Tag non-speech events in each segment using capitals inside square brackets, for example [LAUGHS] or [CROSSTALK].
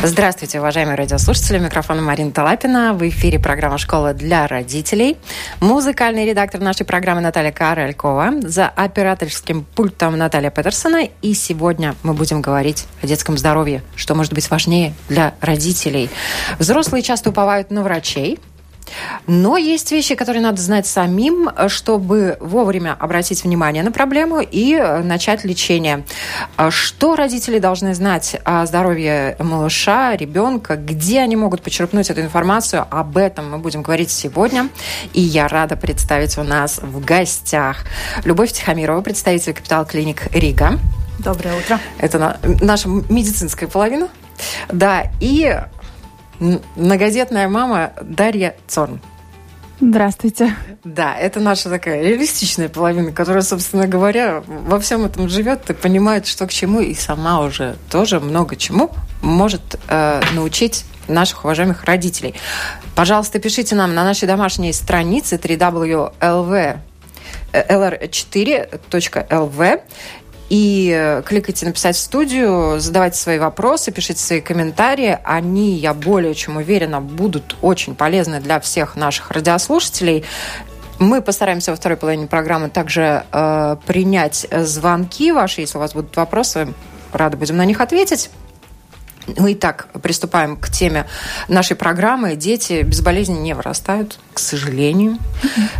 Здравствуйте, уважаемые радиослушатели. Микрофон Марина Талапина. В эфире программа «Школа для родителей». Музыкальный редактор нашей программы Наталья Каралькова. За операторским пультом Наталья Петерсона. И сегодня мы будем говорить о детском здоровье. Что может быть важнее для родителей. Взрослые часто уповают на врачей, но есть вещи, которые надо знать самим, чтобы вовремя обратить внимание на проблему и э, начать лечение. А что родители должны знать о здоровье малыша, ребенка, где они могут почерпнуть эту информацию, об этом мы будем говорить сегодня. И я рада представить у нас в гостях Любовь Тихомирова, представитель Капитал Клиник Рига. Доброе утро. Это наша медицинская половина. Да, и многодетная мама Дарья Цорн. Здравствуйте. Да, это наша такая реалистичная половина, которая, собственно говоря, во всем этом живет и понимает, что к чему, и сама уже тоже много чему может э, научить наших уважаемых родителей. Пожалуйста, пишите нам на нашей домашней странице www lr4.lv и э, кликайте «Написать в студию», задавайте свои вопросы, пишите свои комментарии. Они, я более чем уверена, будут очень полезны для всех наших радиослушателей. Мы постараемся во второй половине программы также э, принять звонки ваши. Если у вас будут вопросы, рады будем на них ответить. Мы и так приступаем к теме нашей программы. Дети без болезни не вырастают, к сожалению.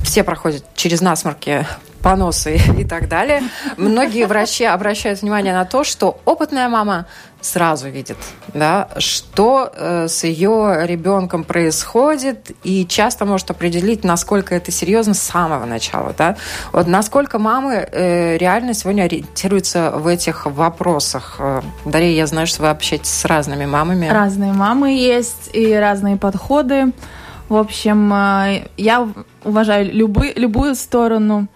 Все проходят через насморки поносы и так далее. Многие врачи обращают внимание на то, что опытная мама сразу видит, да, что э, с ее ребенком происходит, и часто может определить, насколько это серьезно с самого начала. Да? Вот насколько мамы э, реально сегодня ориентируются в этих вопросах. Э, Дарья, я знаю, что вы общаетесь с разными мамами. Разные мамы есть и разные подходы. В общем, э, я уважаю любы, любую сторону.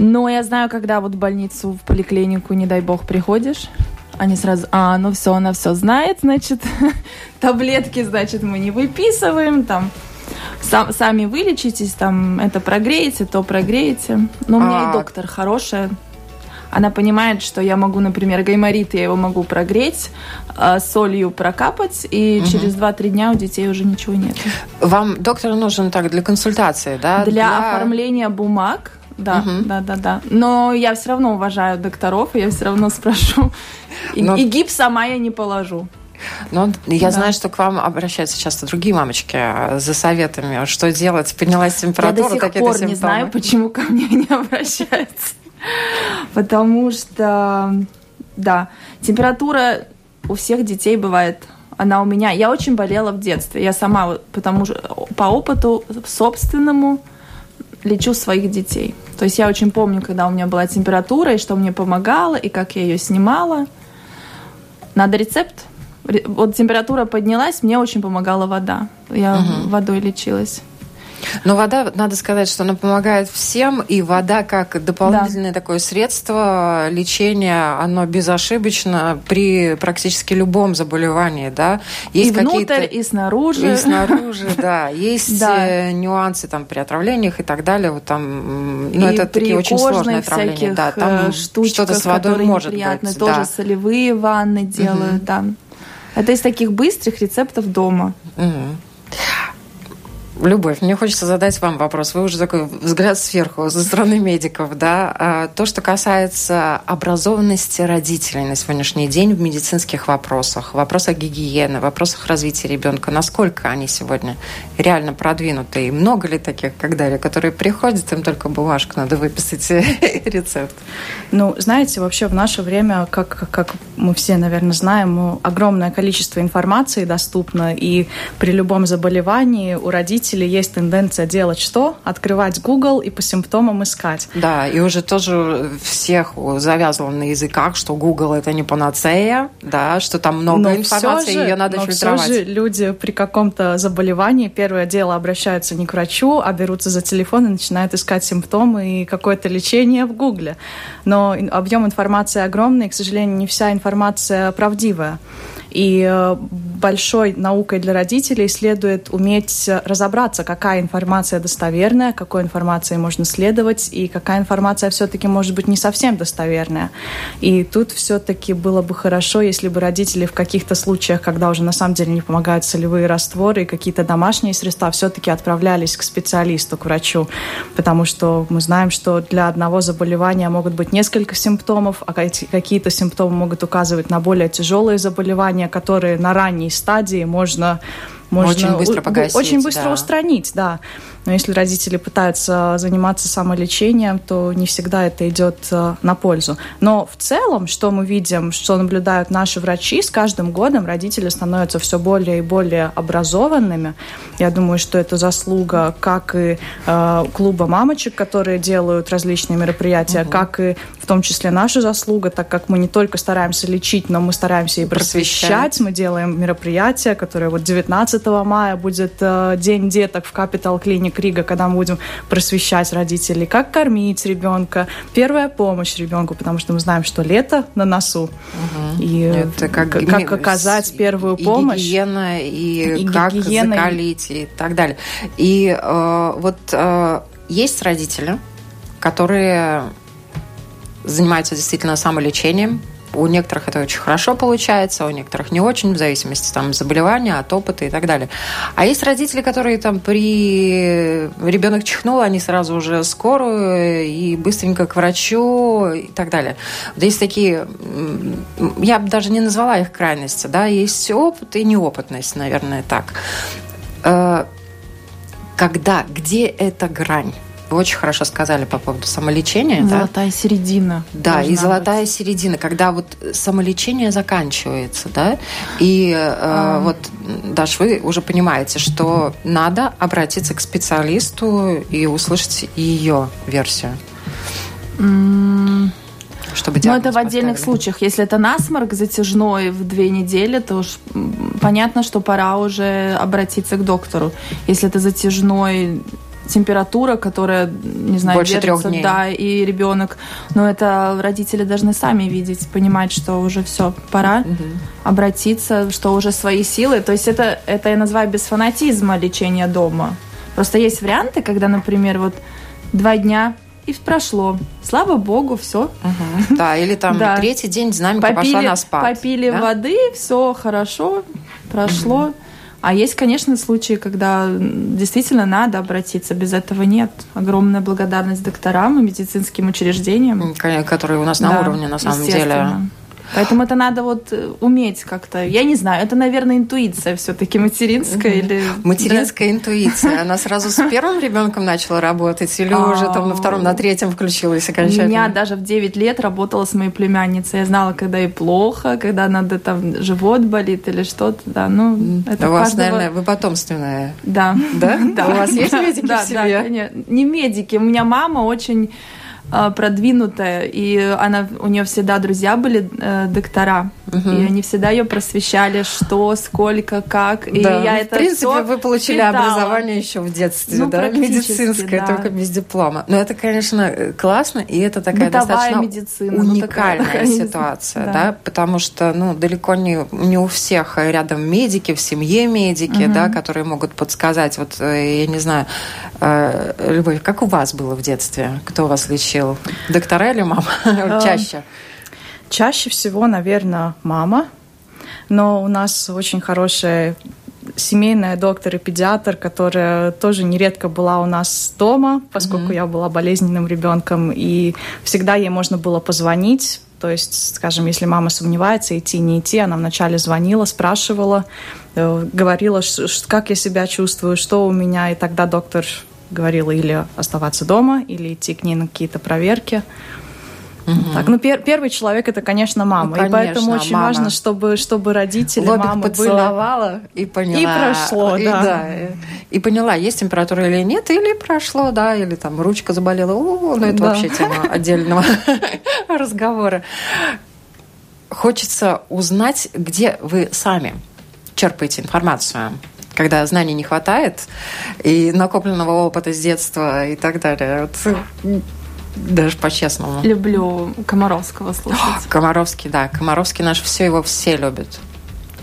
Но я знаю, когда вот в больницу, в поликлинику, не дай бог, приходишь, они сразу, а, ну все, она все знает, значит, [LAUGHS] таблетки, значит, мы не выписываем, там, сам, сами вылечитесь, там, это прогреете, то прогреете. Но у меня а... и доктор хорошая, она понимает, что я могу, например, гайморит, я его могу прогреть, э, солью прокапать, и угу. через 2-3 дня у детей уже ничего нет. Вам доктор нужен так для консультации, да? Для, для... оформления бумаг, да, угу. да, да, да. Но я все равно уважаю докторов, я все равно спрошу. И, Но... и гипс сама я не положу. Ну, я да. знаю, что к вам обращаются часто другие мамочки а, за советами, что делать, поднялась температура, Я до сих пор не знаю, почему ко мне не [LAUGHS] обращаются. Потому что, да, температура у всех детей бывает она у меня. Я очень болела в детстве. Я сама, потому что по опыту собственному лечу своих детей. То есть я очень помню, когда у меня была температура, и что мне помогало, и как я ее снимала. Надо рецепт? Вот температура поднялась, мне очень помогала вода. Я угу. водой лечилась. Но вода, надо сказать, что она помогает всем, и вода как дополнительное да. такое средство лечения, оно безошибочно при практически любом заболевании, да. Есть и внутрь, и снаружи. И снаружи, [LAUGHS] да. Есть э, нюансы там при отравлениях и так далее. Вот там, ну, это такие очень сложные отравления. Да, там э, что-то с водой может быть. Тоже солевые ванны делают, да. Это из таких быстрых рецептов дома. Любовь, мне хочется задать вам вопрос. Вы уже такой взгляд сверху, со стороны медиков, да. А, то, что касается образованности родителей на сегодняшний день в медицинских вопросах, вопросах гигиены, вопросах развития ребенка, насколько они сегодня реально продвинуты? И много ли таких, как Дарья, которые приходят, им только бумажку надо выписать [LAUGHS] рецепт? Ну, знаете, вообще в наше время, как, как мы все, наверное, знаем, огромное количество информации доступно, и при любом заболевании у родителей родителей есть тенденция делать что? Открывать Google и по симптомам искать. Да, и уже тоже всех завязывал на языках, что Google это не панацея, да, что там много но информации, же, ее надо но фильтровать. Все же люди при каком-то заболевании первое дело обращаются не к врачу, а берутся за телефон и начинают искать симптомы и какое-то лечение в Гугле. Но объем информации огромный, и, к сожалению, не вся информация правдивая. И э, большой наукой для родителей следует уметь разобраться, какая информация достоверная, какой информации можно следовать, и какая информация все-таки может быть не совсем достоверная. И тут все-таки было бы хорошо, если бы родители в каких-то случаях, когда уже на самом деле не помогают солевые растворы и какие-то домашние средства, все-таки отправлялись к специалисту, к врачу. Потому что мы знаем, что для одного заболевания могут быть несколько симптомов, а какие-то симптомы могут указывать на более тяжелые заболевания, которые на ранней стадии можно можно очень быстро погасить, очень быстро да. устранить, да. Но если родители пытаются заниматься самолечением, то не всегда это идет э, на пользу. Но в целом, что мы видим, что наблюдают наши врачи, с каждым годом родители становятся все более и более образованными. Я думаю, что это заслуга как и э, клуба мамочек, которые делают различные мероприятия, угу. как и в том числе наша заслуга, так как мы не только стараемся лечить, но мы стараемся и просвещать. просвещать. Мы делаем мероприятия, которые вот 19 мая будет э, День деток в Capital Clinic Рига, когда мы будем просвещать родителей, как кормить ребенка, первая помощь ребенку, потому что мы знаем, что лето на носу. Угу. И Это как, как оказать первую и помощь. Гигиена, и, и как гигиена, закалить, и так далее. И э, вот э, есть родители, которые занимаются действительно самолечением, у некоторых это очень хорошо получается, у некоторых не очень, в зависимости там, заболевания, от опыта и так далее. А есть родители, которые там при ребенок чихнул, они сразу уже скорую и быстренько к врачу и так далее. Вот есть такие, я бы даже не назвала их крайности, да, есть опыт и неопытность, наверное, так. Э, когда, где эта грань? Вы очень хорошо сказали по поводу самолечения. Золотая да? середина. Да, и золотая быть. середина, когда вот самолечение заканчивается, да, и э, а. вот, Даш, вы уже понимаете, что надо обратиться к специалисту и услышать ее версию. Чтобы Но это в отдельных поставили. случаях. Если это насморк затяжной в две недели, то уж понятно, что пора уже обратиться к доктору. Если это затяжной температура, которая, не знаю, Больше держится, трех дней. да, и ребенок. Но это родители должны сами видеть, понимать, что уже все, пора угу. обратиться, что уже свои силы. То есть это, это я называю без фанатизма лечение дома. Просто есть варианты, когда, например, вот два дня и прошло. Слава богу, все. Угу. Да, или там [LAUGHS] да. третий день динамика попили, пошла на спад. Попили да? воды, все хорошо, прошло. Угу. А есть, конечно, случаи, когда действительно надо обратиться, без этого нет. Огромная благодарность докторам и медицинским учреждениям. Которые у нас на да, уровне, на самом деле. Поэтому это надо вот э, уметь как-то. Я не знаю, это, наверное, интуиция все-таки материнская угу. или. Материнская да? интуиция. Она сразу с первым ребенком начала работать или уже там на втором, на третьем включилась окончательно? У меня даже в 9 лет работала с моей племянницей. Я знала, когда ей плохо, когда надо там живот болит или что-то. Да, ну, это У вас, наверное, вы потомственная. Да. Да? [LAUGHS] Да. У вас есть [LAUGHS] медики в себе? Да. Не медики. У меня мама очень продвинутая, и она, у нее всегда друзья были э, доктора, угу. и они всегда ее просвещали, что, сколько, как. И да. я это в принципе, вы получили питала. образование еще в детстве, ну, да, медицинское, да. только без диплома. Но это, конечно, классно, и это такая Бытовая достаточно медицина, ну, уникальная ну, такая, ситуация, да. да, потому что, ну, далеко не, не у всех рядом медики, в семье медики, угу. да, которые могут подсказать, вот, э, я не знаю, э, Любовь, как у вас было в детстве? Кто вас лечил? Лечил? Доктора или мама? [LAUGHS] Эм, чаще? Чаще всего, наверное, мама. Но у нас очень хорошая семейная доктор и педиатр, которая тоже нередко была у нас дома, поскольку mm-hmm. я была болезненным ребенком, и всегда ей можно было позвонить. То есть, скажем, если мама сомневается, идти, не идти, она вначале звонила, спрашивала, э, говорила, как я себя чувствую, что у меня, и тогда доктор говорила или оставаться дома, или идти к ней на какие-то проверки. Угу. Так, ну пер первый человек это, конечно, мама, ну, конечно, и поэтому очень мама. важно, чтобы чтобы родители, Лобик мамы поцеловала были... и поняла. И прошло, и, да. да. И поняла, есть температура или нет, или прошло, да, или там ручка заболела. О, ну это да. вообще тема отдельного [LAUGHS] разговора. Хочется узнать, где вы сами черпаете информацию когда знаний не хватает, и накопленного опыта с детства и так далее. Вот, даже по-честному. Люблю Комаровского слушать. О, Комаровский, да. Комаровский наш все, его все любят.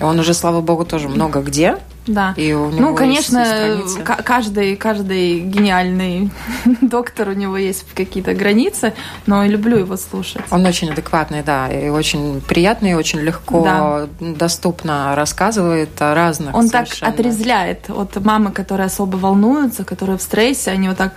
Он уже, слава богу, тоже много где. Да. И у него ну, конечно, каждый, каждый гениальный [LAUGHS] доктор, у него есть какие-то границы, но я люблю его слушать. Он очень адекватный, да, и очень приятный, и очень легко, да. доступно рассказывает о разных Он совершенно. так отрезляет от мамы, которые особо волнуются, которые в стрессе, они вот так,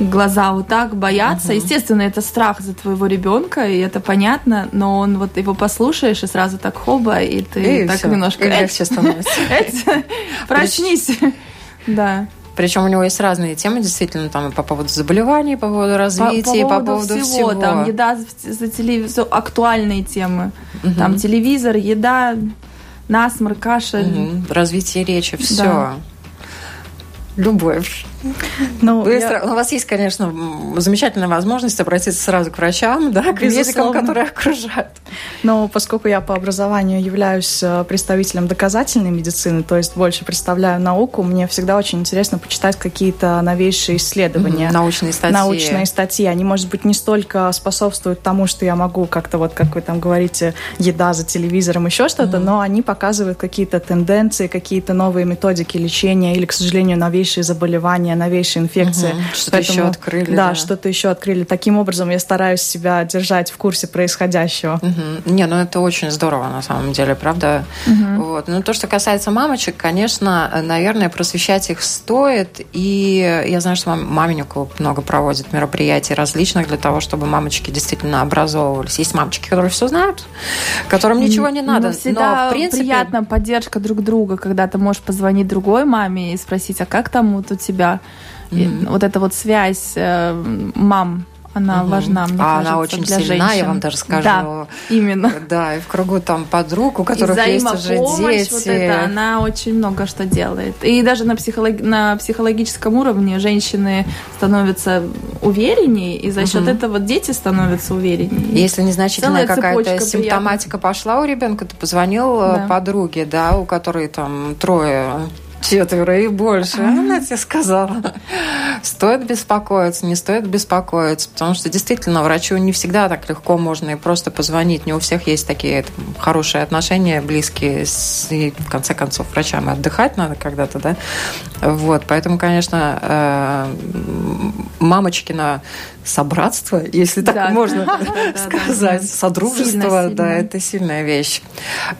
глаза вот так боятся. Угу. Естественно, это страх за твоего ребенка, и это понятно, но он вот его послушаешь, и сразу так хоба, и ты и так все. немножко... И легче становится. [LAUGHS] [LAUGHS] Проснись. Да. Причем у него есть разные темы, действительно, там по поводу заболеваний, по поводу развития, по, по, поводу, по поводу всего, всего. Там еда за телевизор, актуальные темы. Угу. Там телевизор, еда, насморк, кашель. Угу. Развитие речи, все. Да. Любовь. Ну, Быстро. Я... У вас есть, конечно, замечательная возможность обратиться сразу к врачам, да, к медикам, которые окружают. Но поскольку я по образованию являюсь э, представителем доказательной медицины, то есть больше представляю науку, мне всегда очень интересно почитать какие-то новейшие исследования. Mm-hmm. Научные статьи. Научные статьи. Они, может быть, не столько способствуют тому, что я могу как-то вот, как вы там говорите, еда за телевизором, еще что-то, mm-hmm. но они показывают какие-то тенденции, какие-то новые методики лечения или, к сожалению, новейшие заболевания заболевания, новейшие инфекции. Угу, что-то еще открыли. Да, да. что-то еще открыли. Таким образом я стараюсь себя держать в курсе происходящего. Угу. Не, ну это очень здорово на самом деле, правда. Угу. Вот. Ну то, что касается мамочек, конечно, наверное, просвещать их стоит. И я знаю, что маменьку много проводит мероприятий различных для того, чтобы мамочки действительно образовывались. Есть мамочки, которые все знают, которым ничего не надо. Но всегда Но, в принципе... приятно поддержка друг друга, когда ты можешь позвонить другой маме и спросить, а как там вот у тебя? Mm-hmm. вот эта вот связь э, мам она угу. важна, мне а кажется, она очень для сильна, женщин. я вам даже скажу. Да, именно. Да, и в кругу там подруг, у которых и есть уже дети. Вот это, она очень много что делает. И даже на, психолог... на психологическом уровне женщины становятся увереннее, и за счет угу. этого дети становятся увереннее. Если незначительная какая-то симптоматика приятна. пошла у ребенка, ты позвонил э, да. подруге, да, у которой там трое четверо и больше. Она тебе сказала. Стоит беспокоиться, не стоит беспокоиться, потому что действительно врачу не всегда так легко можно и просто позвонить. Не у всех есть такие там, хорошие отношения, близкие. С, и в конце концов врачам отдыхать надо когда-то, да? Вот, поэтому, конечно, э, мамочкина собратство, если так да. можно [LAUGHS] сказать, содружество, да, это сильная вещь.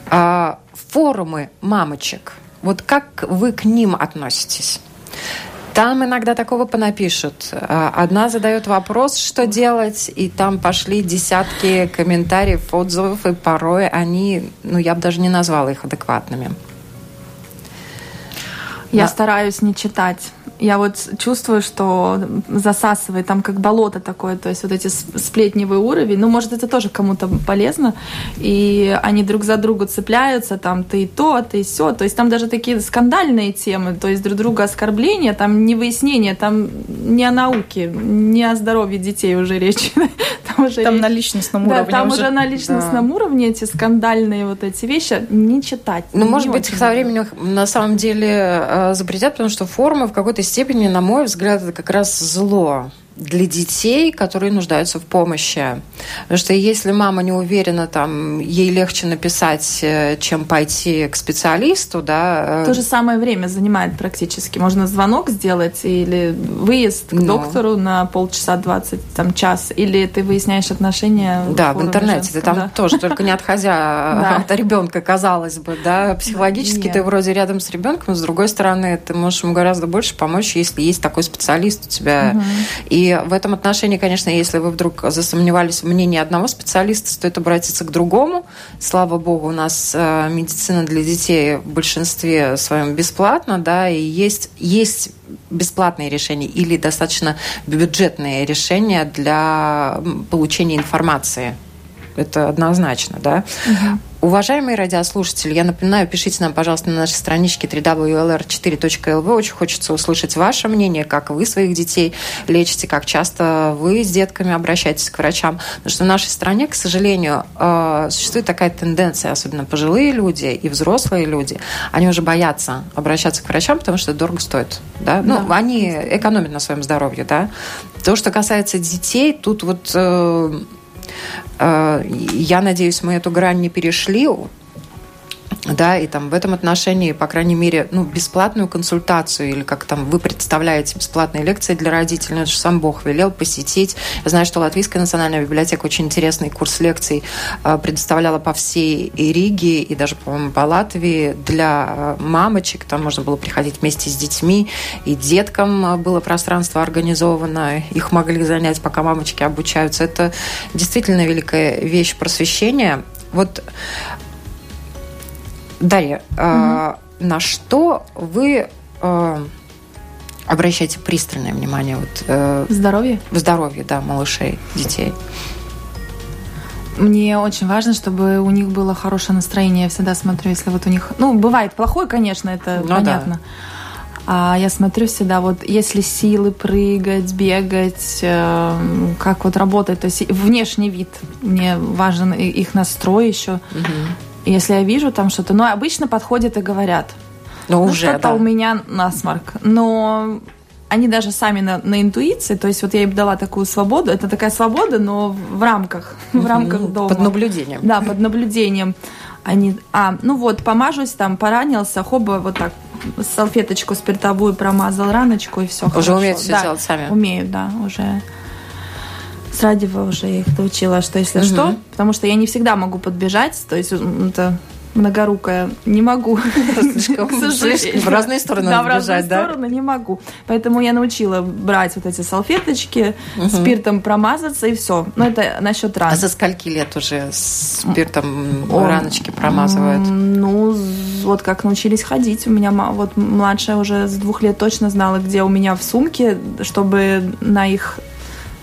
А, форумы мамочек – вот как вы к ним относитесь? Там иногда такого понапишут. А, одна задает вопрос, что делать, и там пошли десятки комментариев, отзывов, и порой они, ну, я бы даже не назвала их адекватными. Я да. стараюсь не читать я вот чувствую, что засасывает там как болото такое, то есть вот эти сплетневый уровень. Ну, может, это тоже кому-то полезно. И они друг за друга цепляются, там ты то, ты все. То есть там даже такие скандальные темы, то есть друг друга оскорбления, там не выяснение, там не о науке, не о здоровье детей уже речь. [LAUGHS] Там, уже там речь... на личностном да, уровне. Там уже, уже на личностном да. уровне эти скандальные вот эти вещи не читать. Ну, может быть, со временем на самом деле э, запретят, потому что формы в какой-то степени, на мой взгляд, это как раз зло для детей, которые нуждаются в помощи. Потому что если мама не уверена, там, ей легче написать, э, чем пойти к специалисту, да. Э, То же самое время занимает практически. Можно звонок сделать или выезд к Но. Доктору на полчаса, 20, там, час, или ты выясняешь отношения Да, в, интернете. Женском, ты там да. тоже, только не отходя от [LAUGHS] ребенка, казалось бы, да. Психологически ты вроде рядом с ребенком, но с другой стороны, ты можешь ему гораздо больше помочь, если есть такой специалист у тебя. И И в этом отношении, конечно, если вы вдруг засомневались в мнении одного специалиста, стоит обратиться к другому. Слава богу, у нас э, медицина для детей в большинстве своем бесплатна, да, и есть, есть бесплатные решения или достаточно бюджетные решения для получения информации. Это однозначно, да. Угу. Уважаемые радиослушатели, я напоминаю, пишите нам, пожалуйста, на нашей страничке www.lr4.lv. Очень хочется услышать ваше мнение, как вы своих детей лечите, как часто вы с детками обращаетесь к врачам. Потому что в нашей стране, к сожалению, э, существует такая тенденция, особенно пожилые люди и взрослые люди, они уже боятся обращаться к врачам, потому что это дорого стоит. Да? Ну, да. они экономят на своем здоровье. Да? То, что касается детей, тут вот э, я надеюсь, мы эту грань не перешли да, и там в этом отношении, по крайней мере, ну, бесплатную консультацию или как там вы представляете бесплатные лекции для родителей, ну, это же сам Бог велел посетить. Я знаю, что Латвийская национальная библиотека очень интересный курс лекций э, предоставляла по всей Риге и даже, по-моему, по Латвии для э, мамочек. Там можно было приходить вместе с детьми, и деткам было пространство организовано, их могли занять, пока мамочки обучаются. Это действительно великая вещь просвещения. Вот Дарья, угу. э, на что вы э, обращаете пристальное внимание? Вот, э, здоровье? Здоровье, да, малышей, детей. Мне очень важно, чтобы у них было хорошее настроение. Я всегда смотрю, если вот у них... Ну, бывает плохое, конечно, это ну, понятно. Да. А я смотрю всегда, вот если силы прыгать, бегать, э, как вот работает, то есть внешний вид, мне важен их настрой еще. Угу. Если я вижу там что-то, ну, обычно подходят и говорят. Ну, ну уже, что-то да. у меня насморк. Но они даже сами на, на интуиции, то есть вот я им дала такую свободу, это такая свобода, но в рамках, в рамках дома. Под наблюдением. Да, под наблюдением. Они, а, ну вот, помажусь, там, поранился, хоба, вот так, салфеточку спиртовую промазал раночку, и все Уже хорошо. умеют все да, делать сами? Умеют, да, уже с радио уже я их научила, что если угу. что, потому что я не всегда могу подбежать, то есть это многорукая не могу. [LAUGHS] Слишком, в разные стороны да, в разные стороны не могу. Поэтому я научила брать вот эти салфеточки, спиртом промазаться и все. Но это насчет ран. А за скольки лет уже спиртом раночки промазывают? Ну, вот как научились ходить. У меня вот младшая уже с двух лет точно знала, где у меня в сумке, чтобы на их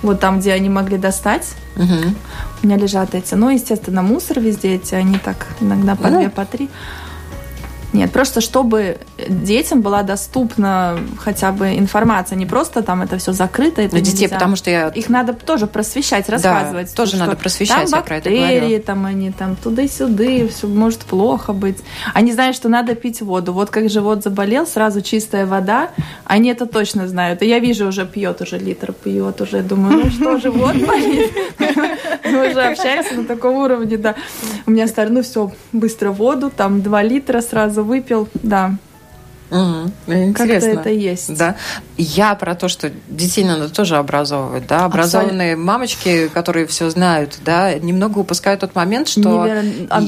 вот там, где они могли достать. Угу. У меня лежат эти. Ну, естественно, мусор везде эти, они так иногда по ну. две, по три. Нет, просто чтобы детям была доступна хотя бы информация, не просто там это все закрыто. Это Но детей, потому что я... Их надо тоже просвещать, рассказывать. Да, тоже надо просвещать, там бактерии, там они там туда-сюда, все может плохо быть. Они знают, что надо пить воду. Вот как живот заболел, сразу чистая вода. Они это точно знают. И я вижу, уже пьет, уже литр пьет, уже думаю, ну что, живот [LAUGHS] болит? Мы уже общаемся на таком уровне, да. У меня старый, ну все, быстро воду, там два литра сразу выпил, да. Угу. Интересно. Как-то это есть. Да. Я про то, что детей надо тоже образовывать, да. Образованные Абсолютно. мамочки, которые все знают, да, немного упускают тот момент, что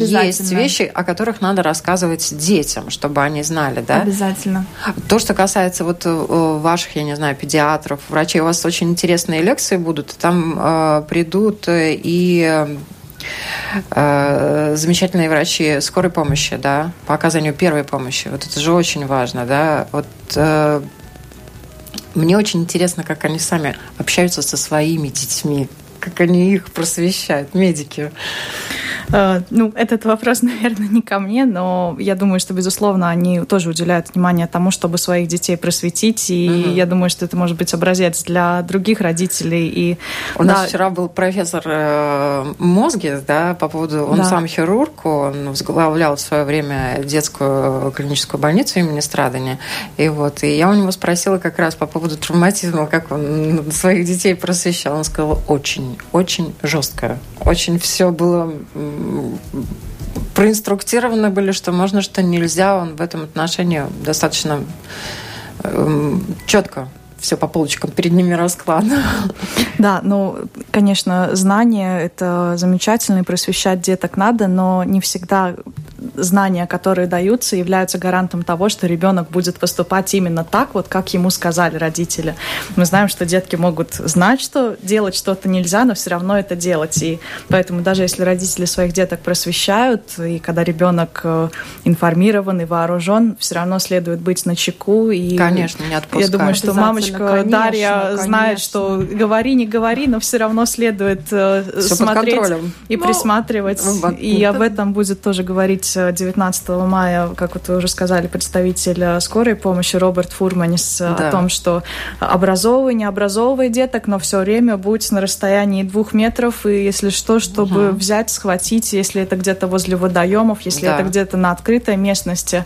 есть вещи, о которых надо рассказывать детям, чтобы они знали, да. Обязательно. То, что касается вот э, ваших, я не знаю, педиатров, врачей, у вас очень интересные лекции будут, там э, придут и Э, замечательные врачи скорой помощи, да, по оказанию первой помощи. Вот это же очень важно, да. Вот э, мне очень интересно, как они сами общаются со своими детьми, как они их просвещают, медики. Э, ну, этот вопрос, [LAUGHS] наверное, не ко мне, но я думаю, что, безусловно, они тоже уделяют внимание тому, чтобы своих детей просветить, и mm-hmm. я думаю, что это может быть образец для других родителей. И, У да, нас вчера был профессор э, Мозги, да, по поводу, он да. сам хирург, он возглавлял в свое время детскую клиническую больницу имени Страдания, и вот, и я у него спросила как раз по поводу травматизма, как он своих детей просвещал, он сказал, очень, очень жестко, очень все было проинструктированы были, что можно, что нельзя. Он в этом отношении достаточно эм, четко все по полочкам перед ними раскладывал. [LAUGHS] Да, ну, конечно, знания — это замечательно, и просвещать деток надо, но не всегда знания, которые даются, являются гарантом того, что ребенок будет поступать именно так, вот как ему сказали родители. Мы знаем, что детки могут знать, что делать что-то нельзя, но все равно это делать. И поэтому даже если родители своих деток просвещают, и когда ребенок э, информирован и вооружен, все равно следует быть на чеку. И конечно, не отпускать. Я думаю, что мамочка конечно, Дарья конечно. знает, что говори, не говори, но все равно следует э, все смотреть и ну, присматривать. И об этом будет тоже говорить 19 мая, как вот вы уже сказали, представитель э, скорой помощи Роберт Фурманис да. о том, что образовывай, не образовывай деток, но все время будь на расстоянии двух метров, и если что, чтобы угу. взять, схватить, если это где-то возле водоемов, если да. это где-то на открытой местности.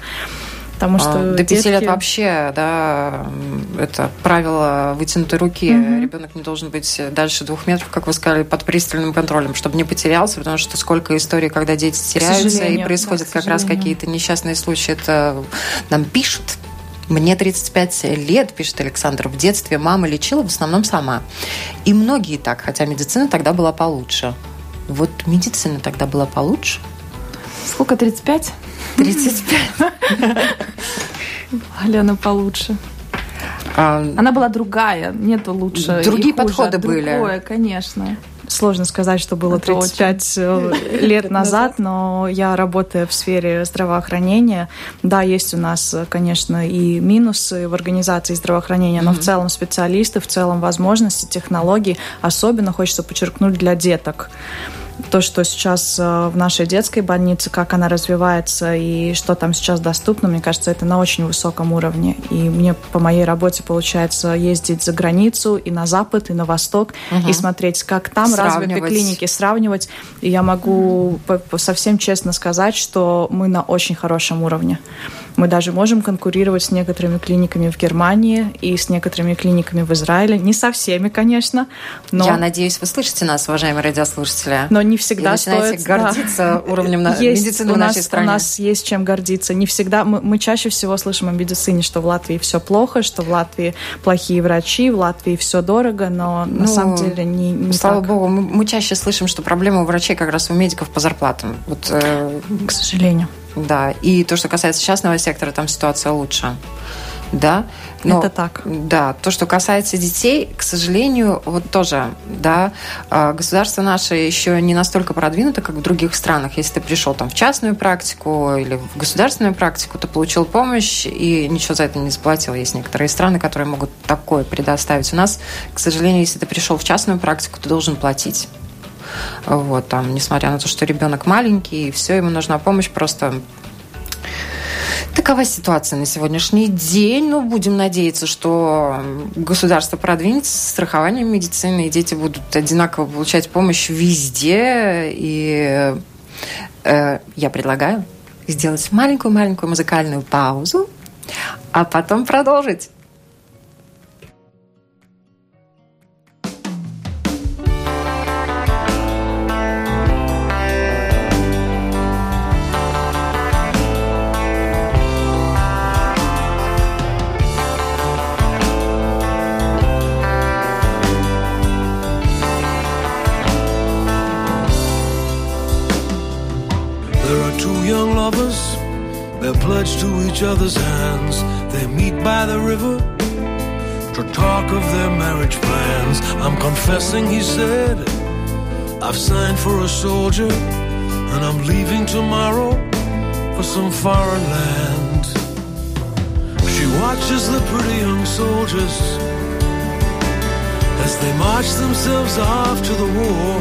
Потому что а, до пяти детки... лет вообще, да, это правило вытянутой руки. Угу. Ребенок не должен быть дальше двух метров, как вы сказали, под пристальным контролем, чтобы не потерялся, потому что сколько историй, когда дети теряются и происходят да, как раз какие-то несчастные случаи, это нам пишут. Мне 35 лет, пишет Александр, в детстве мама лечила в основном сама. И многие так, хотя медицина тогда была получше. Вот медицина тогда была получше. Сколько, 35? 35. Алена получше. А, Она была другая, нету лучше. Другие подходы были. Другое, конечно. Сложно сказать, что было 35 очень... Э, [LAUGHS] лет назад, но я работаю в сфере здравоохранения. Да, есть у нас, конечно, и минусы в организации здравоохранения, но mm-hmm. в целом специалисты, в целом возможности, технологии, особенно хочется подчеркнуть для деток то, что сейчас э, в нашей детской больнице, как она развивается и что там сейчас доступно, мне кажется, это на очень высоком уровне. И мне по моей работе получается ездить за границу и на запад, и на восток, угу. и смотреть, как там развиты клиники, сравнивать. И я могу совсем честно сказать, что мы на очень хорошем уровне. Мы даже можем конкурировать с некоторыми клиниками в Германии и с некоторыми клиниками в Израиле. Не со всеми, конечно. Но... Я надеюсь, вы слышите нас, уважаемые радиослушатели. Но не всегда и стоит... гордиться да. уровнем на... есть, медицины у в нашей стране. У нас есть чем гордиться. Не всегда... Мы, мы чаще всего слышим о медицине, что в Латвии все плохо, что в Латвии плохие врачи, в Латвии все дорого, но ну, на самом деле не, не Слава так. богу, мы, мы чаще слышим, что проблема у врачей как раз у медиков по зарплатам. Вот, э... К сожалению. Да, и то, что касается частного сектора, там ситуация лучше. Да, но, это так. Да, то, что касается детей, к сожалению, вот тоже, да, а, государство наше еще не настолько продвинуто, как в других странах. Если ты пришел там в частную практику или в государственную практику, ты получил помощь и ничего за это не заплатил. Есть некоторые страны, которые могут такое предоставить. У нас, к сожалению, если ты пришел в частную практику, ты должен платить. Вот, там, несмотря на то, что ребенок маленький, и все, ему нужна помощь, просто Такова ситуация на сегодняшний день. Ну, будем надеяться, что государство продвинется с страхованием медицины, и дети будут одинаково получать помощь везде. И э, я предлагаю сделать маленькую-маленькую музыкальную паузу, а потом продолжить. Each other's hands. They meet by the river to talk of their marriage plans. I'm confessing, he said, I've signed for a soldier and I'm leaving tomorrow for some foreign land. She watches the pretty young soldiers as they march themselves off to the war.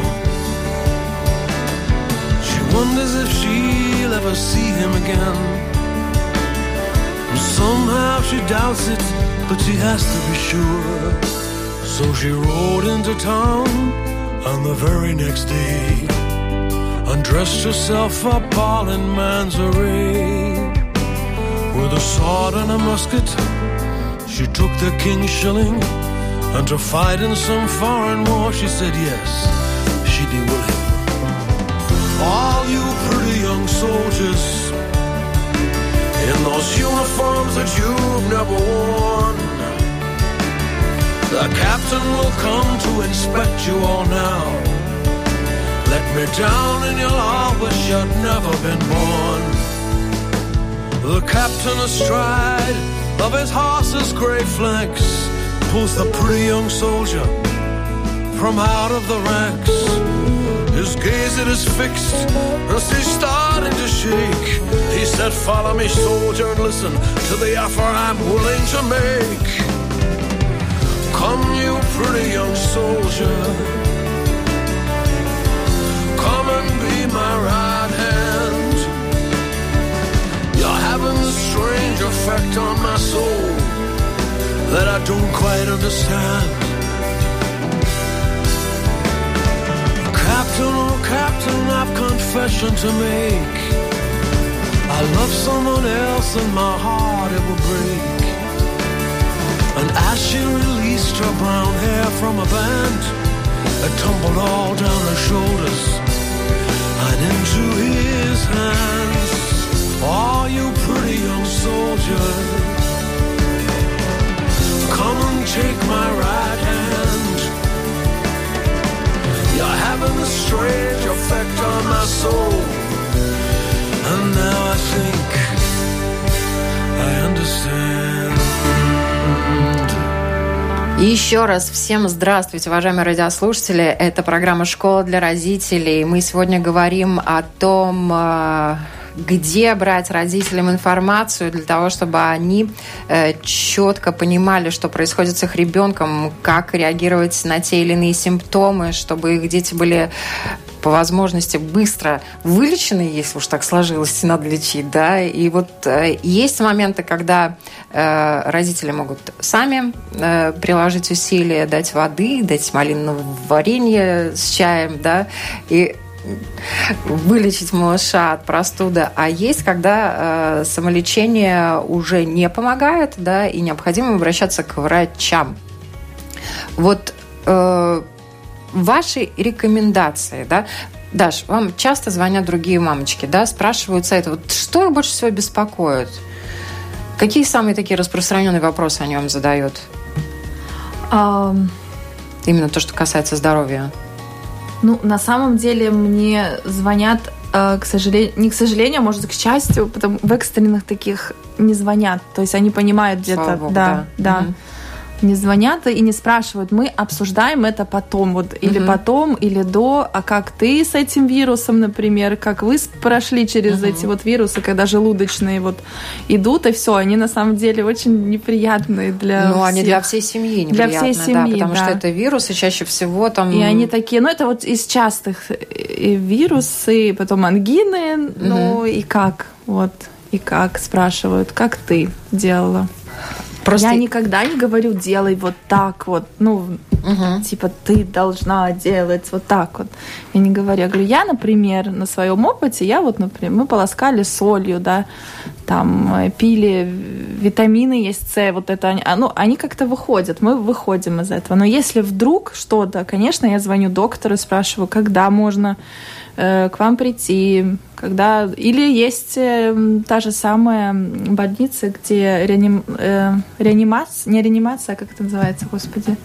She wonders if she'll ever see him again. Somehow she doubts it, but she has to be sure. So she rode into town on the very next day. Undressed herself up all in man's array. With a sword and a musket, she took the king's shilling. And to fight in some foreign war, she said yes, she'd be willing. All you pretty young soldiers in those uniforms that you've never worn. The captain will come to inspect you all now. Let me down and you'll all you'd never been born. The captain astride of his horse's grey flanks pulls the pretty young soldier from out of the ranks. His gaze it is fixed as he's starting to shake. He said, Follow me, soldier, and listen to the offer I'm willing to make. Come, you pretty young soldier. Come and be my right hand. You're having a strange effect on my soul that I don't quite understand. Captain, oh Captain, I've confession to make. I love someone else and my heart it will break. And as she released her brown hair from a band, it tumbled all down her shoulders and into his hands. Oh, you pretty young soldier, come and take my right hand. Having a strange effect on my soul, and now I think I understand. Еще раз всем здравствуйте, уважаемые радиослушатели. Это программа «Школа для родителей». Мы сегодня говорим о том, э, где брать родителям информацию для того, чтобы они э, четко понимали, что происходит с их ребенком, как реагировать на те или иные симптомы, чтобы их дети были по возможности быстро вылечены, если уж так сложилось, и [LAUGHS] надо лечить, да. И вот э, есть моменты, когда э, родители могут сами э, приложить усилия, дать воды, дать малиновое варенье с чаем, да, и вылечить малыша от простуды, а есть, когда э, самолечение уже не помогает, да, и необходимо обращаться к врачам. Вот э, ваши рекомендации, да, Даш, вам часто звонят другие мамочки, да, спрашивают сайта, вот что их больше всего беспокоит? Какие самые такие распространенные вопросы они вам задают? Ам, Именно то, что касается здоровья. Ну, на самом деле мне звонят, э, к сожалению, не к сожалению, а может, к счастью, потому в экстренных таких не звонят. То есть они понимают где-то, да, да. да. Мгм. Не звонят и не спрашивают, мы обсуждаем это потом, вот или Мгм. потом, или до, а как ты с этим вирусом, например, как вы прошли через эти вот вирусы, когда желудочные вот идут, и все, они на самом деле очень неприятные для Ну, они всех. для всей семьи Для неприятны, всей семьи, да, потому да. что это вирусы чаще всего там... И они такие, ну это вот из частых э, вирусы, потом ангины, ну и как, вот, и как, спрашивают, как ты делала? Просто... Я никогда не говорю, делай вот так вот, ну, Мгм. типа ты должна делать вот так вот. Я не говорю, я говорю, я, например, на своем опыте, я вот, например, мы полоскали солью, да, там э, пили витамины есть С, вот это, они, а, ну, они как-то выходят, мы выходим из этого. Но если вдруг что-то, конечно, я звоню доктору, спрашиваю, когда можно э, к вам прийти, когда... Или есть э, та же самая больница, где реаним... реанимация, не реанимация, а как это называется, господи,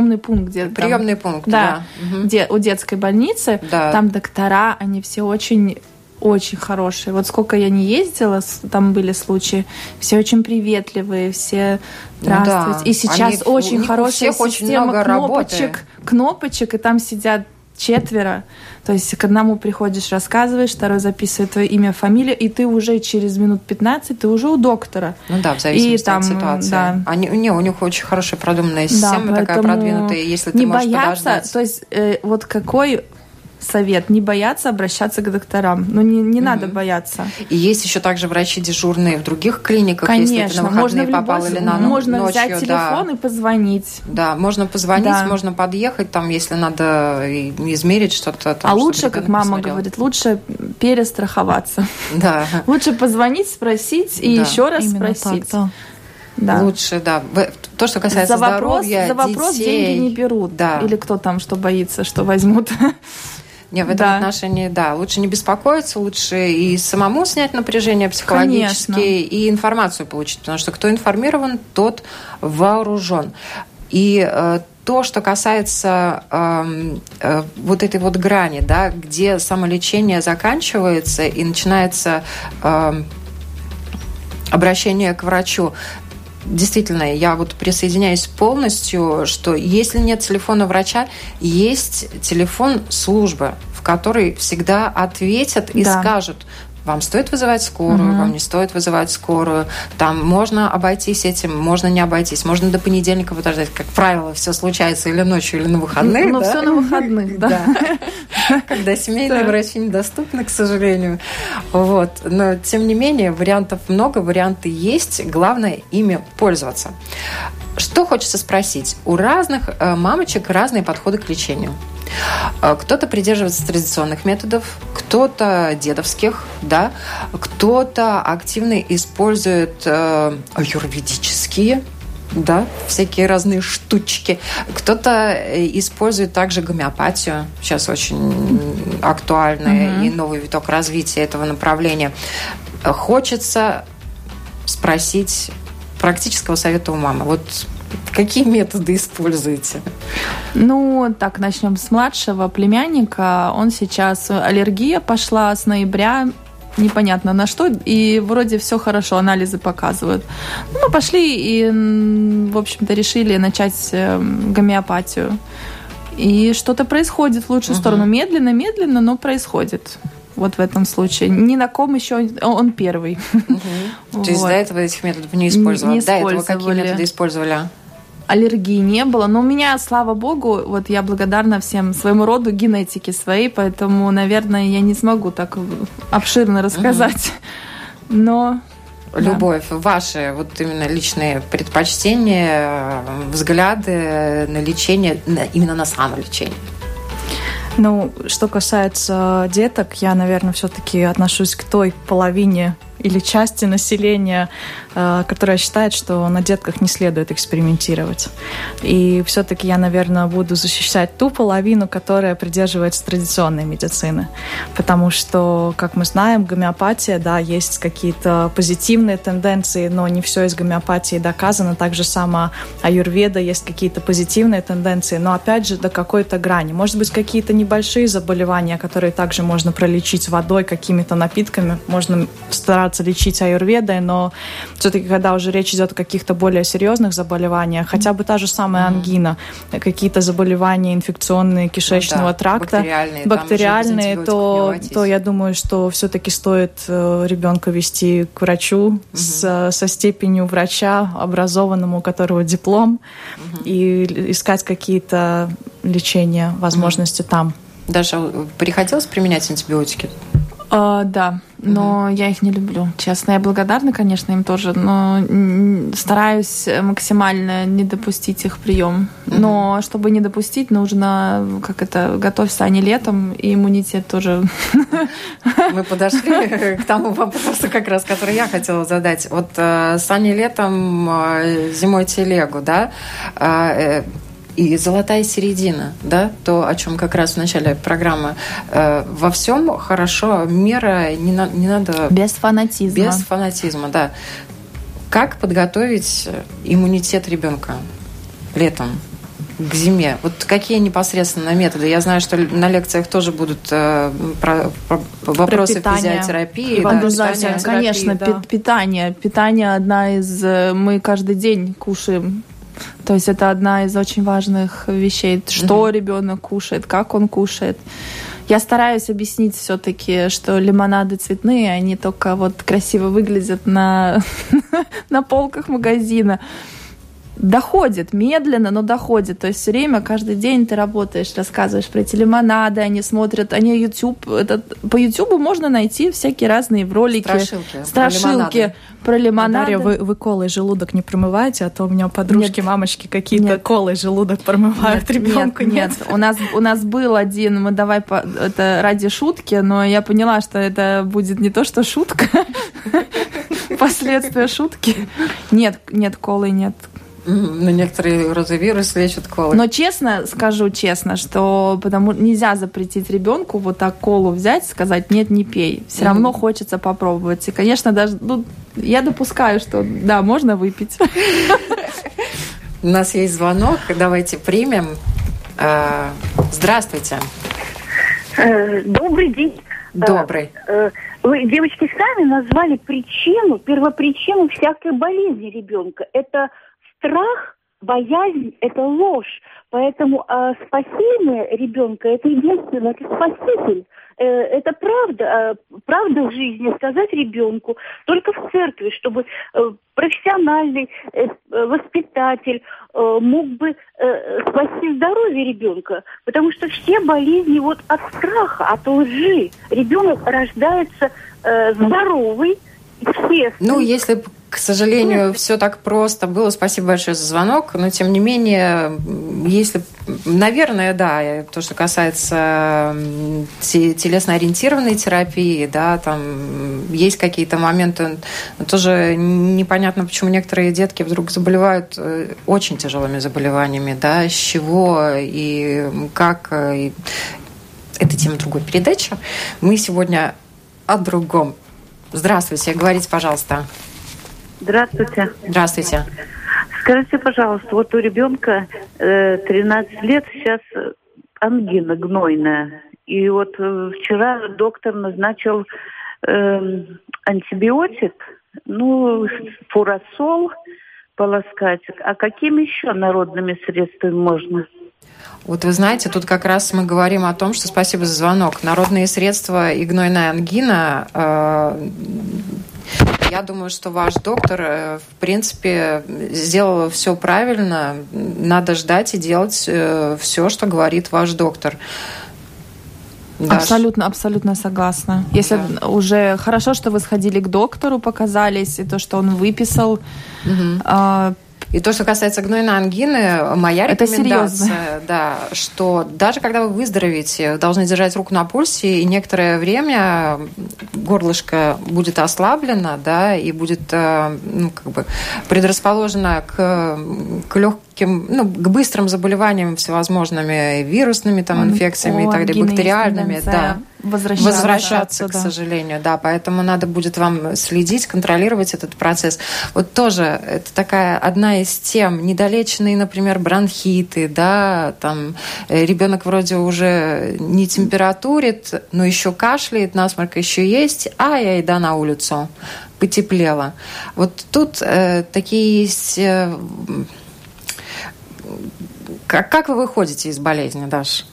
приемный пункт, где там- Приемный пункт, да, да. Мгм. где у детской больницы, Да. там доктора, они все очень очень хорошие. Вот сколько я не ездила, там были случаи, все очень приветливые, все Ну да. здравствуйте. И сейчас Они- очень хорошая всех очень система много кнопочек, работы. кнопочек, и там сидят четверо. То есть к одному приходишь, рассказываешь, второй записывает твое имя, фамилию, и ты уже через минут 15, ты уже у доктора. Ну да, в зависимости там, от ситуации. да. Они, не, у них очень хорошая продуманная система, такая поэтому продвинутая. Если ты не можешь бояться, подождать. то есть э, вот какой совет? Не бояться обращаться к докторам. Ну не, не надо бояться. И есть еще также врачи дежурные в других клиниках, если ты Конечно, на можно выходные любой попал с- или на ну- можно ночью. взять да. телефон и позвонить. Да, можно позвонить, Да. можно подъехать, там, если надо измерить что-то. там, а лучше, как мама посмотрел. говорит, лучше перестраховаться. [LAUGHS] Да. Лучше позвонить, спросить и Да. еще раз Именно спросить. так, да. Да. Лучше, да. То, что касается за вопрос, здоровья, за вопрос детей, деньги не берут. Да. Или кто там что боится, что возьмут. [LAUGHS] Не, в этом Да. отношении, да, лучше не беспокоиться, лучше и самому снять напряжение психологически, Конечно. и информацию получить, потому что кто информирован, тот вооружен. И э, то, что касается эм, э, вот этой вот грани, да, где самолечение заканчивается и начинается эм, обращение к врачу. Действительно, я вот присоединяюсь полностью, что если нет телефона врача, есть телефон службы, в которой всегда ответят и да. скажут, вам стоит вызывать скорую, угу. вам не стоит вызывать скорую. Там можно обойтись этим, можно не обойтись, можно до понедельника подождать. Как правило, все случается или ночью, или на выходных. Ну, все на выходных, да. [LAUGHS] Когда семейные врачи недоступны, к сожалению. Вот. Но, тем не менее, вариантов много, варианты есть. Главное ими пользоваться. Что хочется спросить? У разных э, мамочек разные подходы к лечению. Э, кто-то придерживается традиционных методов, кто-то дедовских, да, кто-то активно использует э, аюрведические да, всякие разные штучки. Кто-то э, использует также гомеопатию, сейчас очень актуальный mm-hmm. и новый виток развития этого направления. Хочется спросить практического совета у мамы. Вот Какие методы используете? Ну, так, начнем с младшего племянника. Он сейчас, аллергия пошла с ноября, непонятно на что, и вроде все хорошо, анализы показывают. Ну, мы пошли и, в общем-то, решили начать эм, гомеопатию. И что-то происходит в лучшую угу. сторону. Медленно, медленно, но происходит вот в этом случае. Ни на ком еще он первый. Угу. То есть до этого этих методов не использовали? Не до этого какие методы использовали? Аллергии не было. Но у меня, слава богу, вот я благодарна всем своему роду генетики своей, поэтому, наверное, я не смогу так обширно рассказать. Но Любовь, да. ваши вот именно личные предпочтения, взгляды на лечение, именно на самолечение. Ну, что касается деток, я, наверное, все-таки отношусь к той половине или части населения, которая считает, что на детках не следует экспериментировать. И все-таки я, наверное, буду защищать ту половину, которая придерживается традиционной медицины. Потому что, как мы знаем, гомеопатия, да, есть какие-то позитивные тенденции, но не все из гомеопатии доказано. Так же само аюрведа есть какие-то позитивные тенденции, но опять же до какой-то грани. Может быть, какие-то небольшие заболевания, которые также можно пролечить водой, какими-то напитками, можно стараться лечить аюрведой, но все-таки, когда уже речь идет о каких-то более серьезных заболеваниях, хотя бы та же самая ангина, какие-то заболевания инфекционные кишечного ну, да, тракта, бактериальные, бактериальные то, то я думаю, что все-таки стоит э, ребенка вести к врачу угу. с, со степенью врача, образованному, у которого диплом, угу. и искать какие-то лечения, возможности угу. там. Даже э, приходилось применять антибиотики? А, да, но mm-hmm. я их не люблю. Честно, я благодарна, конечно, им тоже, но стараюсь максимально не допустить их прием. Mm-hmm. Но чтобы не допустить, нужно как это готовься они летом и иммунитет тоже. [LAUGHS] Мы подошли к тому вопросу, как раз, который я хотела задать. Вот э, сани летом, э, зимой телегу, да? И золотая середина, да, то, о чем как раз в начале программы. Э, во всем хорошо, мера не, на, не надо... Без фанатизма. Без фанатизма, да. Как подготовить иммунитет ребенка летом? к зиме. Вот какие непосредственно методы? Я знаю, что на лекциях тоже будут э, про, про, вопросы про физиотерапии. Да, питание, конечно, да. питание. Питание одна из... Э, мы каждый день кушаем то есть это одна из очень важных вещей, что mm-hmm. ребенок кушает, как он кушает. Я стараюсь объяснить все-таки, что лимонады цветные, они только вот красиво выглядят на, [LAUGHS] на полках магазина доходит медленно, но доходит. То есть все время, каждый день ты работаешь, рассказываешь про эти лимонады, они смотрят, они YouTube, этот, по YouTube можно найти всякие разные ролики. Страшилки. Страшилки про лимонады. Дарья, вы, вы колой желудок не промываете, а то у меня подружки, нет. мамочки какие-то колой желудок промывают нет, ребенку. Нет, нет, у нас у нас был один, мы давай по, это ради шутки, но я поняла, что это будет не то, что шутка, [LAUGHS] последствия шутки. Нет, нет колы, нет на некоторые розовирусы лечат колы. Но честно, скажу честно, что потому нельзя запретить ребенку вот так колу взять, сказать нет, не пей. Все mm-hmm. равно хочется попробовать. И, конечно, даже ну, я допускаю, что да, можно выпить. У нас есть звонок, давайте примем. А, здравствуйте. Э, добрый день. Добрый. Э, Вы, девочки, сами назвали причину, первопричину всякой болезни ребенка. Это страх, боязнь, это ложь. Поэтому а, спасение ребенка – это единственное, это спаситель. Э, Это правда, э, правда в жизни сказать ребенку только в церкви, чтобы э, профессиональный э, э, воспитатель э, мог бы э, спасти здоровье ребенка. Потому что все болезни вот от страха, от лжи. Ребенок рождается э, здоровый. Ну, если к сожалению, все так просто было, спасибо большое за звонок, но тем не менее, если, наверное, да, э, то, что касается телесно-ориентированной терапии, да, там есть какие-то моменты, но тоже непонятно, почему некоторые детки вдруг заболевают э, очень тяжелыми заболеваниями, да, с чего и как, э, и это тема другой передачи. Мы сегодня о другом. Здравствуйте, говорите, пожалуйста. Здравствуйте. Здравствуйте. Скажите, пожалуйста, вот у ребенка э, 13 лет сейчас ангина гнойная. И вот э, вчера доктор назначил э, антибиотик, ну, фурасол полоскать. А какими еще народными средствами можно? Вот вы знаете, тут как раз мы говорим о том, что спасибо за звонок. Народные средства и гнойная ангина. э, Я думаю, что ваш доктор, э, в принципе, сделал все правильно. Надо ждать и делать все, что говорит ваш доктор. Даш? Абсолютно, абсолютно согласна. Если Да. уже хорошо, что вы сходили к доктору, показались, и то, что он выписал. Мгм. И то, что касается гнойной ангины, моя Это рекомендация, да, что даже когда вы выздоровеете, вы должны держать руку на пульсе, и некоторое время горлышко будет ослаблено, да, и будет, э, ну, как бы предрасположено к, к легким, ну, к быстрым заболеваниям всевозможными вирусными там инфекциями и так далее, бактериальными, да Возвращаться, возвращаться, к да. сожалению, да, поэтому надо будет вам следить, контролировать этот процесс. Вот тоже это такая одна из тем, недолеченные, например, бронхиты, да, там э, ребенок вроде уже не температурит, но еще кашляет, насморк еще есть, а я иду на улицу, потеплело. Вот тут э, такие есть... э, как, как вы выходите из болезни, Даша?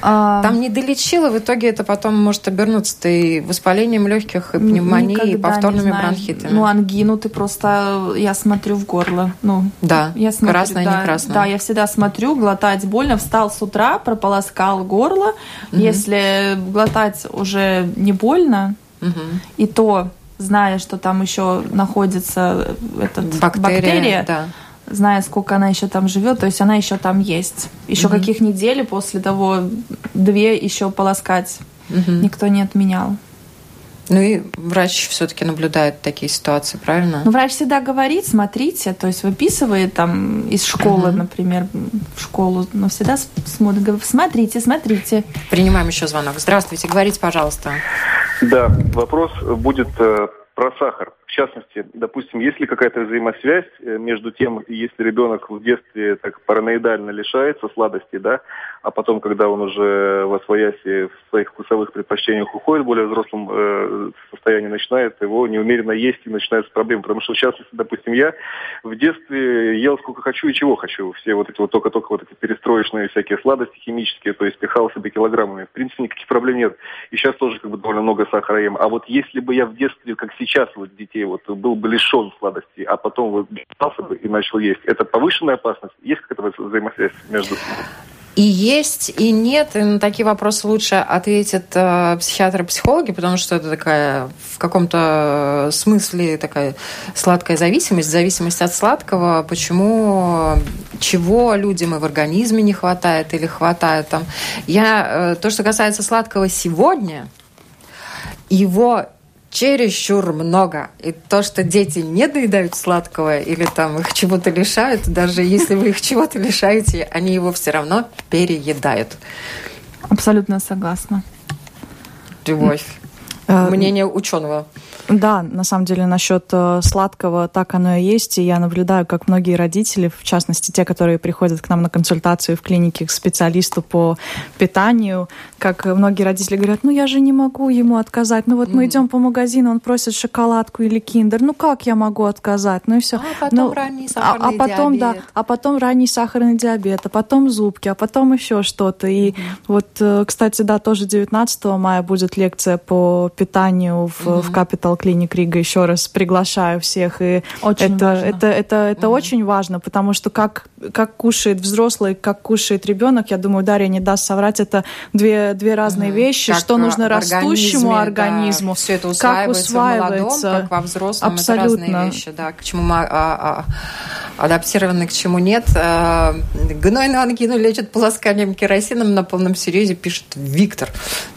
Там не долечила, в итоге это потом может обернуться и воспалением легких, и пневмонией, и повторными бронхитами. Ну, ангину ты просто, я смотрю в горло. Ну, Да, я смотрю, красное, да, не красное. Да, я всегда смотрю, глотать больно. Встал с утра, прополоскал горло. Если глотать уже не больно, Мгм. и то, зная, что там еще находится этот, Бактерия, бактерия, да. Зная, сколько она еще там живет, то есть она еще там есть. Еще каких недель после того, две еще полоскать Мгм. никто не отменял. Ну и врач все-таки наблюдает такие ситуации, правильно? Ну, врач всегда говорит, смотрите, то есть выписывает там из школы, например, в школу, но всегда смотрит, говорит, смотрите, смотрите. Принимаем еще звонок. Здравствуйте, говорите, пожалуйста. Да, вопрос будет э, про сахар. Частности, допустим, есть ли какая-то взаимосвязь э, между тем, если ребенок в детстве так параноидально лишается сладостей, да, а потом, когда он уже в освояси в своих вкусовых предпочтениях уходит в более взрослом э, состоянии, начинает его неумеренно есть и начинаются проблемы. Потому что, в частности, допустим, я в детстве ел сколько хочу и чего хочу. Все вот эти вот только-только вот эти перестроечные всякие сладости химические, то есть пихал себе килограммами. В принципе, никаких проблем нет. И сейчас тоже как бы довольно много сахара ем. А вот если бы я в детстве, как сейчас вот детей, вот был бы лишен сладостей, а потом вот бы и начал есть, это повышенная опасность? Есть какая-то взаимосвязь между И есть, и нет. И на такие вопросы лучше ответят э, психиатры и психологи, потому что это такая в каком-то смысле такая сладкая зависимость, зависимость от сладкого. Почему, чего людям и в организме не хватает или хватает там. Я, э, то, что касается сладкого сегодня, его чересчур много. И то, что дети не доедают сладкого или там их чего-то лишают, даже если вы их [LAUGHS] чего-то лишаете, они его все равно переедают. Абсолютно согласна. Любовь. Э, Мнение ученого. Да, на самом деле насчет э, сладкого так оно и есть. И я наблюдаю, как многие родители, в частности те, которые приходят к нам на консультацию в клинике к специалисту по питанию, как многие родители говорят, ну я же не могу ему отказать. Ну вот mm-hmm. мы идем по магазину, он просит шоколадку или киндер. Ну как я могу отказать? Ну и все. А потом ну, ранний сахарный а, а потом, диабет. да, а потом ранний сахарный диабет, а потом зубки, а потом еще что-то. И mm-hmm. вот, э, кстати, да, тоже 19 мая будет лекция по питанию в, mm-hmm. в Capital Clinic Рига. Еще раз приглашаю всех. И очень это, важно. это, это, это mm-hmm. очень важно, потому что как, как кушает взрослый, как кушает ребенок, я думаю, Дарья не даст соврать, это две, две разные mm-hmm. вещи, Как что нужно растущему организму. все это как усваивается, в молодом, усваивается. как во взрослом. Абсолютно. Это разные вещи, да, к чему мы а, а, адаптированы, к чему нет. А, гнойную ангину лечат полосканием керосином на полном серьезе, пишет Виктор.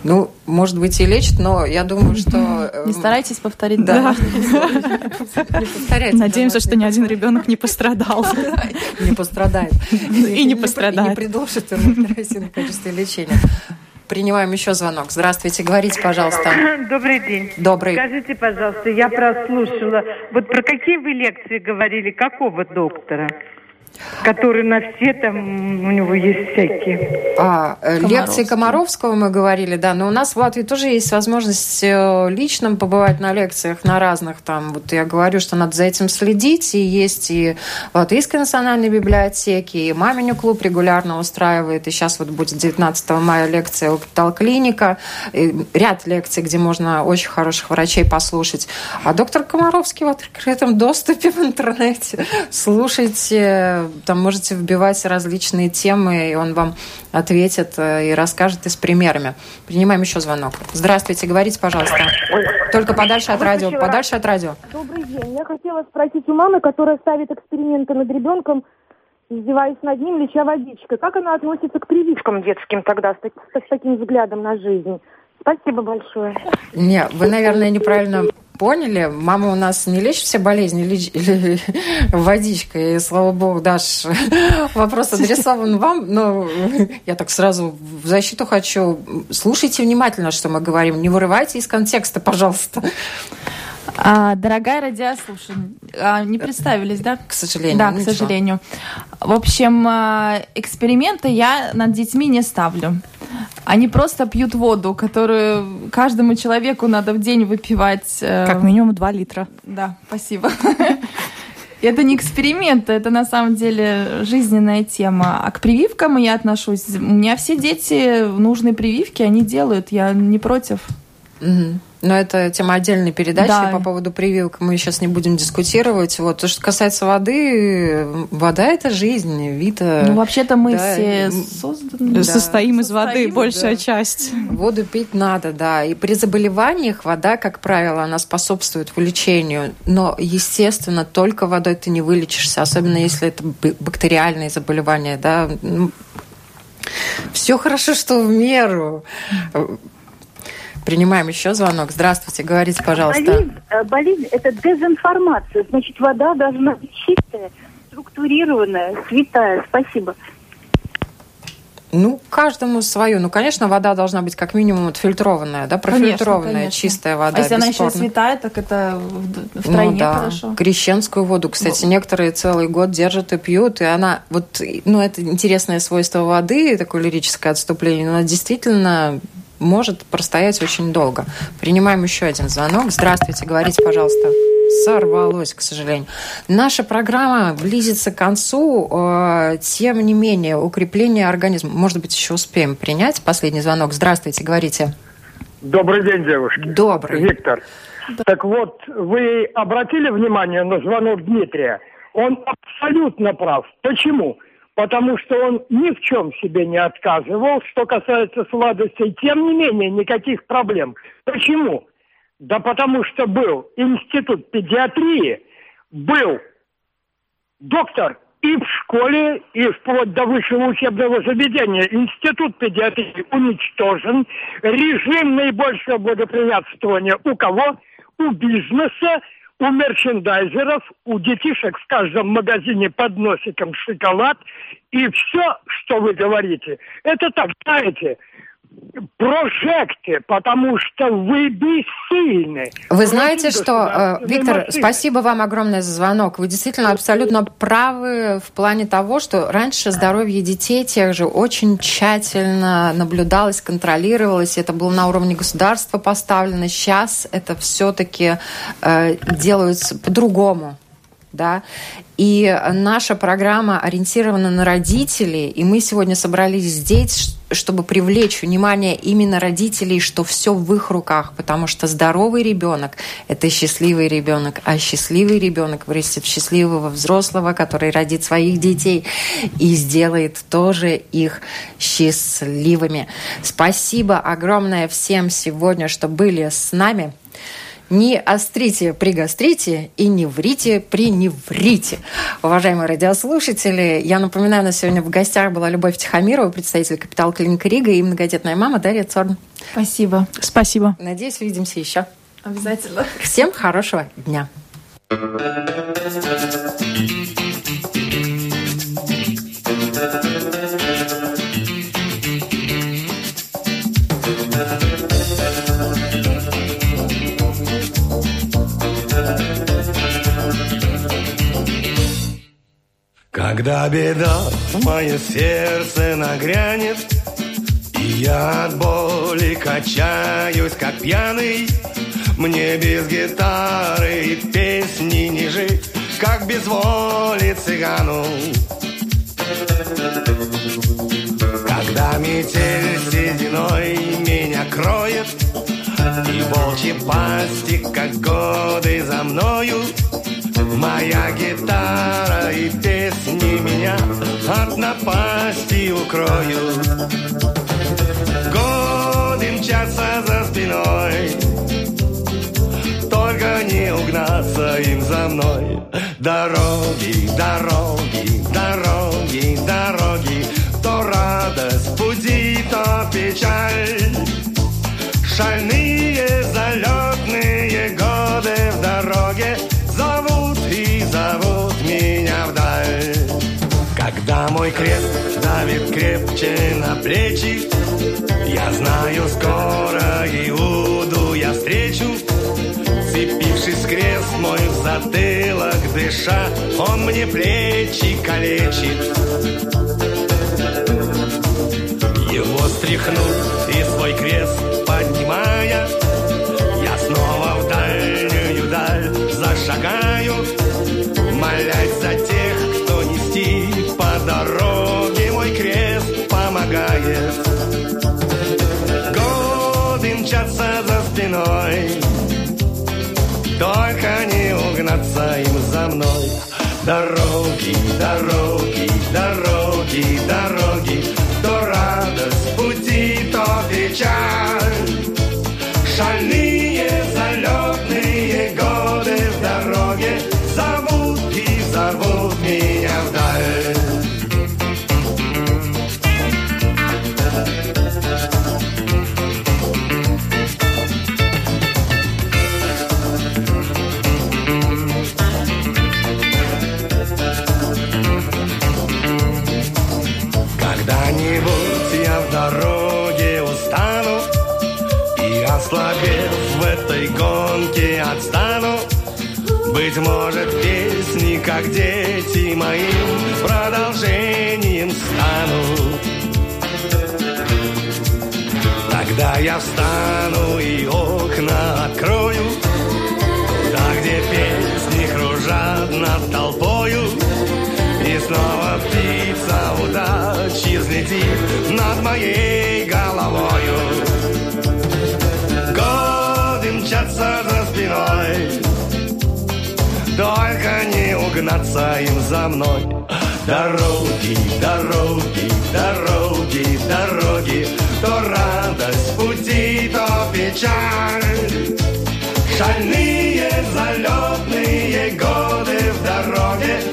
Ну, может быть, и лечит, но я думаю, что... э, Не старайтесь повторить, Да. Надеемся, что ни один ребенок не пострадал. Не пострадает. И не пострадает. Не предложит керосин в качестве лечения. Принимаем еще звонок. Здравствуйте, говорите, пожалуйста. Добрый день. Добрый. Скажите, пожалуйста, я прослушала. Вот про какие вы лекции говорили? Какого доктора? Который на все там, у него есть всякие. А, э, лекции Комаровского мы говорили, да, но у нас в Латвии тоже есть возможность э, лично побывать на лекциях на разных там. Вот я говорю, что надо за этим следить, и есть и в Латвийской национальной библиотеке, и Маминю клуб регулярно устраивает, и сейчас вот будет 19 мая лекция у Клиника, ряд лекций, где можно очень хороших врачей послушать. А доктор Комаровский в открытом доступе в интернете. Слушайте, там можете вбивать различные темы, и он вам ответит э, и расскажет и с примерами. Принимаем еще звонок. Здравствуйте, говорите, пожалуйста. Только подальше от радио, подальше от радио. Добрый день. Я хотела спросить у мамы, которая ставит эксперименты над ребенком, издеваясь над ним, леча водичкой. Как она относится к прививкам детским тогда, с, с таким взглядом на жизнь? Спасибо большое. Не, вы, наверное, неправильно поняли. Мама у нас не лечит все болезни леч- [LAUGHS] водичкой. И, слава богу, Даш, [LAUGHS] вопрос адресован вам. Но [LAUGHS] я так сразу в защиту хочу. Слушайте внимательно, что мы говорим. Не вырывайте из контекста, пожалуйста. А, дорогая радиослушатель, а, не представились, да? К сожалению. Да, к Ничего. сожалению. В общем, а, эксперименты я над детьми не ставлю. Они просто пьют воду, которую каждому человеку надо в день выпивать. э, Как минимум 2 литра. Да, спасибо. [LAUGHS] Это не эксперимент, это на самом деле жизненная тема. А к прививкам я отношусь. У меня все дети нужные прививки, они делают. Я не против. Мгм. Но это тема отдельной передачи. Да. По поводу прививок мы сейчас не будем дискутировать. Вот. То, что касается воды, вода – это жизнь, вид. э, Ну, вообще-то мы да, все созданы. Да. Состоим из воды, Состоим, большая да. часть. Воду пить надо, да. И при заболеваниях вода, как правило, она способствует вылечению. Но, естественно, только водой ты не вылечишься, особенно если это бактериальные заболевания, да. Все хорошо, что в меру. Принимаем еще звонок. Здравствуйте, говорите, пожалуйста. Болезнь, э, болезнь – это дезинформация. Значит, вода должна быть чистая, структурированная, святая. Спасибо. Ну, каждому свою. Ну, конечно, вода должна быть как минимум отфильтрованная, да, профильтрованная, конечно. чистая вода. а если она еще бесспорно. святая, так это в- втройне ну, да. хорошо. Крещенскую воду, кстати, некоторые целый год держат и пьют, и она вот, ну, это интересное свойство воды, такое лирическое отступление, но она действительно может простоять очень долго. Принимаем еще один звонок. Здравствуйте, говорите, пожалуйста. Сорвалось, к сожалению. Наша программа близится к концу. э, Тем не менее, укрепление организма. Может быть, еще успеем принять последний звонок. Здравствуйте, говорите. Добрый день, девушки. Добрый. Виктор. Так вот, вы обратили внимание на звонок Дмитрия? Он абсолютно прав. Почему? Потому что он ни в чем себе не отказывал, что касается сладостей. Тем не менее, никаких проблем. Почему? Да потому что был институт педиатрии, был доктор и в школе, и вплоть до высшего учебного заведения. Институт педиатрии уничтожен. Режим наибольшего благоприятствования у кого? У бизнеса, у мерчендайзеров, у детишек в каждом магазине под носиком шоколад. И все, что вы говорите, это так, знаете, прожекте, потому что вы бессильны. Вы знаете, что, э, Виктор, спасибо вам огромное за звонок. Вы действительно абсолютно правы в плане того, что раньше здоровье детей тех же очень тщательно наблюдалось, контролировалось. Это было на уровне государства поставлено. Сейчас это все-таки э, делается по-другому да, и наша программа ориентирована на родителей, и мы сегодня собрались здесь, чтобы привлечь внимание именно родителей, что все в их руках, потому что здоровый ребенок – это счастливый ребенок, а счастливый ребенок вырастет в счастливого взрослого, который родит своих детей и сделает тоже их счастливыми. Спасибо огромное всем сегодня, что были с нами. Не острите при гастрите и не врите при не врите. Уважаемые радиослушатели, я напоминаю, у нас сегодня в гостях была Любовь Тихомирова, представитель Капитал Клиника Рига и многодетная мама Дарья Цорн. Спасибо. Спасибо. Надеюсь, увидимся еще. Обязательно. Всем хорошего дня. Когда беда в мое сердце нагрянет, И я от боли качаюсь, как пьяный, Мне без гитары и песни не жить, Как без воли цыгану. Когда метель сединой меня кроет, И волчьи пасти, как годы за мною, Моя гитара и песни меня от напасти укроют. Годы мчатся за спиной, только не угнаться им за мной. Дороги, дороги, мой крест давит крепче на плечи, я знаю, скоро Иуду я встречу. Цепившись крест мой в затылок дыша, он мне плечи калечит. Его стряхнуть и свой крест поднимая, я снова в дальнюю даль зашагаю, молясь за только не угнаться им за мной. Дороги, дороги, дороги, дороги, то радость пути, то печаль. Ослабев в этой гонке отстану. Быть может, песни, как дети моим Продолжением станут Тогда я встану и окна открою Туда, где песни кружат над толпою. И снова птица удачи взлетит над моей головою Только не угнаться им за мной. Дороги, дороги, дороги, дороги. То радость пути, то печаль. Шальные залетные годы в дороге.